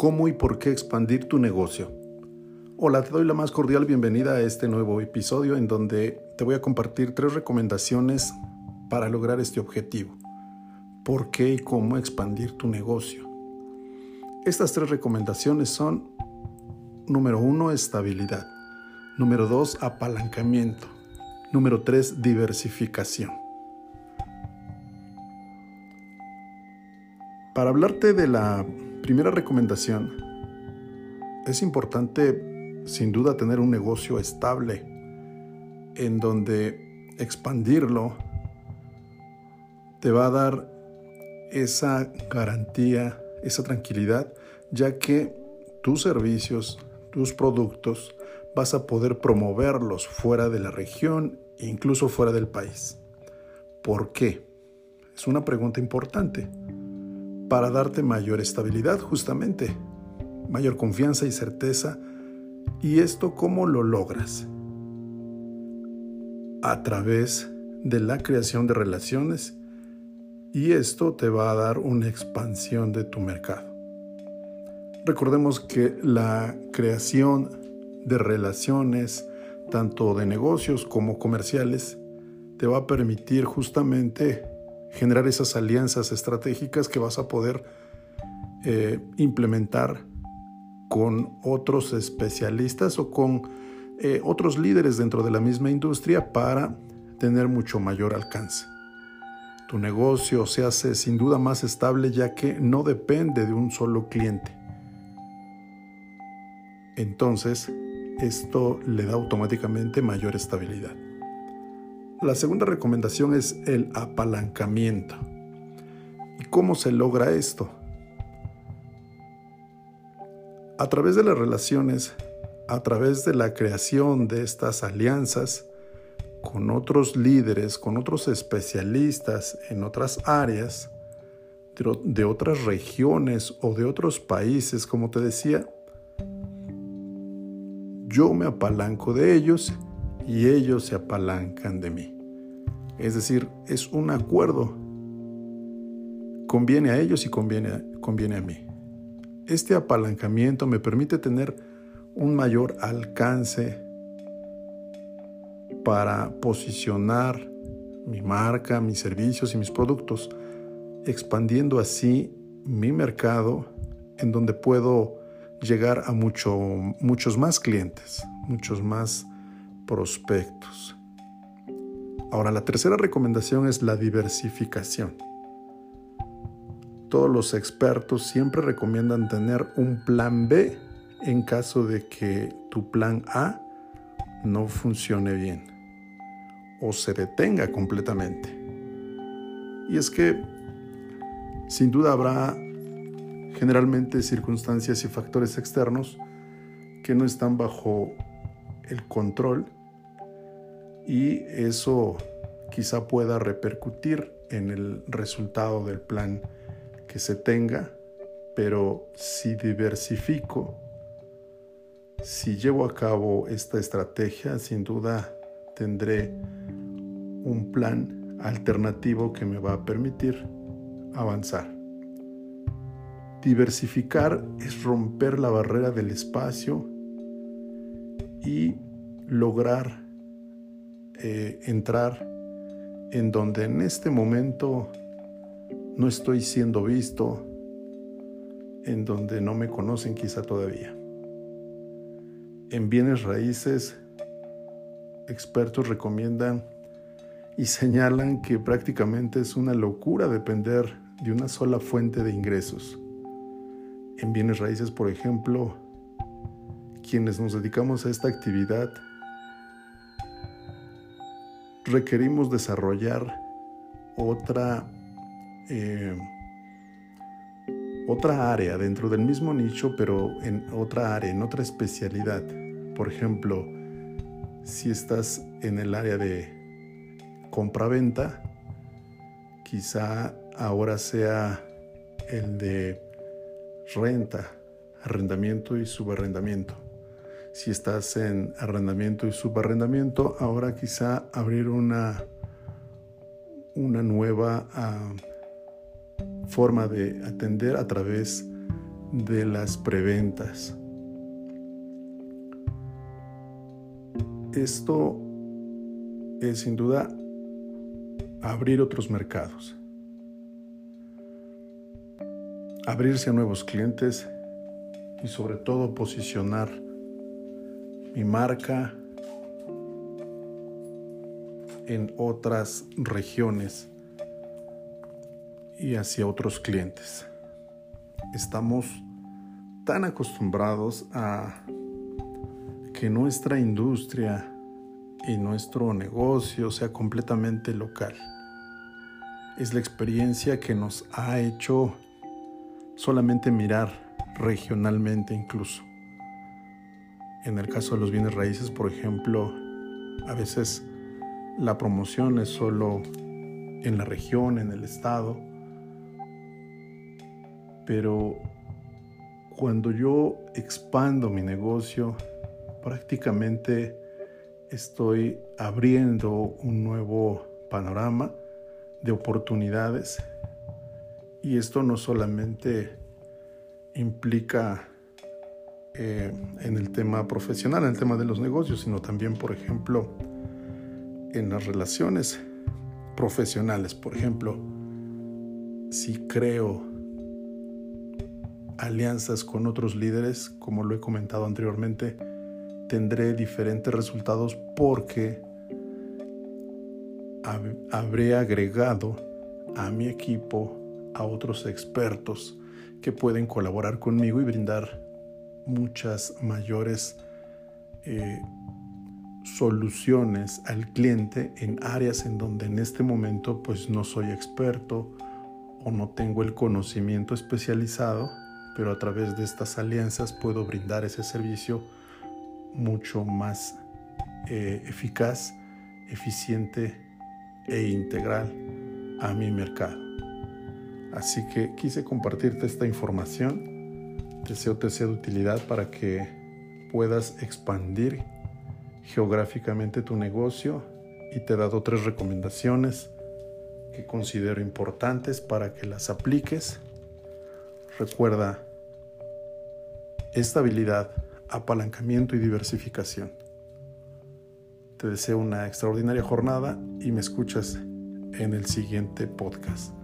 ¿Cómo y por qué expandir tu negocio? Hola, te doy la más cordial bienvenida a este nuevo episodio en donde te voy a compartir tres recomendaciones para lograr este objetivo. ¿Por qué y cómo expandir tu negocio? Estas tres recomendaciones son, número uno, estabilidad. Número dos, apalancamiento. Número tres, diversificación. Para hablarte de la primera recomendación, es importante sin duda tener un negocio estable en donde expandirlo te va a dar esa garantía, esa tranquilidad, ya que tus servicios, tus productos, vas a poder promoverlos fuera de la región e incluso fuera del país. ¿Por qué? Es una pregunta importante para darte mayor estabilidad justamente, mayor confianza y certeza. ¿Y esto cómo lo logras? A través de la creación de relaciones y esto te va a dar una expansión de tu mercado. Recordemos que la creación de relaciones, tanto de negocios como comerciales, te va a permitir justamente generar esas alianzas estratégicas que vas a poder eh, implementar con otros especialistas o con eh, otros líderes dentro de la misma industria para tener mucho mayor alcance. Tu negocio se hace sin duda más estable ya que no depende de un solo cliente. Entonces, esto le da automáticamente mayor estabilidad. La segunda recomendación es el apalancamiento. ¿Y cómo se logra esto? A través de las relaciones, a través de la creación de estas alianzas con otros líderes, con otros especialistas en otras áreas, de otras regiones o de otros países, como te decía, yo me apalanco de ellos y ellos se apalancan de mí. Es decir, es un acuerdo. Conviene a ellos y conviene, conviene a mí. Este apalancamiento me permite tener un mayor alcance para posicionar mi marca, mis servicios y mis productos, expandiendo así mi mercado en donde puedo llegar a mucho, muchos más clientes, muchos más prospectos. Ahora, la tercera recomendación es la diversificación. Todos los expertos siempre recomiendan tener un plan B en caso de que tu plan A no funcione bien o se detenga completamente. Y es que sin duda habrá generalmente circunstancias y factores externos que no están bajo el control y eso quizá pueda repercutir en el resultado del plan que se tenga, pero si diversifico, si llevo a cabo esta estrategia, sin duda tendré un plan alternativo que me va a permitir avanzar. Diversificar es romper la barrera del espacio y lograr eh, entrar en donde en este momento no estoy siendo visto, en donde no me conocen quizá todavía. En bienes raíces, expertos recomiendan y señalan que prácticamente es una locura depender de una sola fuente de ingresos. En bienes raíces, por ejemplo, quienes nos dedicamos a esta actividad, requerimos desarrollar otra, eh, otra área dentro del mismo nicho, pero en otra área, en otra especialidad. Por ejemplo, si estás en el área de compra-venta, quizá ahora sea el de renta, arrendamiento y subarrendamiento si estás en arrendamiento y subarrendamiento, ahora quizá abrir una, una nueva ah, forma de atender a través de las preventas. Esto es sin duda abrir otros mercados, abrirse a nuevos clientes y sobre todo posicionar mi marca en otras regiones y hacia otros clientes. Estamos tan acostumbrados a que nuestra industria y nuestro negocio sea completamente local. Es la experiencia que nos ha hecho solamente mirar regionalmente incluso. En el caso de los bienes raíces, por ejemplo, a veces la promoción es solo en la región, en el estado, pero cuando yo expando mi negocio, prácticamente estoy abriendo un nuevo panorama de oportunidades. Y esto no solamente implica eh, en el tema profesional, en el tema de los negocios, sino también, por ejemplo, en las relaciones profesionales. Por ejemplo, si creo alianzas con otros líderes, como lo he comentado anteriormente, tendré diferentes resultados porque habré agregado a mi equipo a otros expertos que pueden colaborar conmigo y brindar muchas mayores eh, soluciones al cliente en áreas en donde en este momento pues no soy experto o no tengo el conocimiento especializado, pero a través de estas alianzas puedo brindar ese servicio mucho más eh, eficaz, eficiente e integral a mi mercado. Así que quise compartirte esta información. Deseo te sea de utilidad para que puedas expandir geográficamente tu negocio y te he dado tres recomendaciones que considero importantes para que las apliques. Recuerda estabilidad, apalancamiento y diversificación. Te deseo una extraordinaria jornada y me escuchas en el siguiente podcast.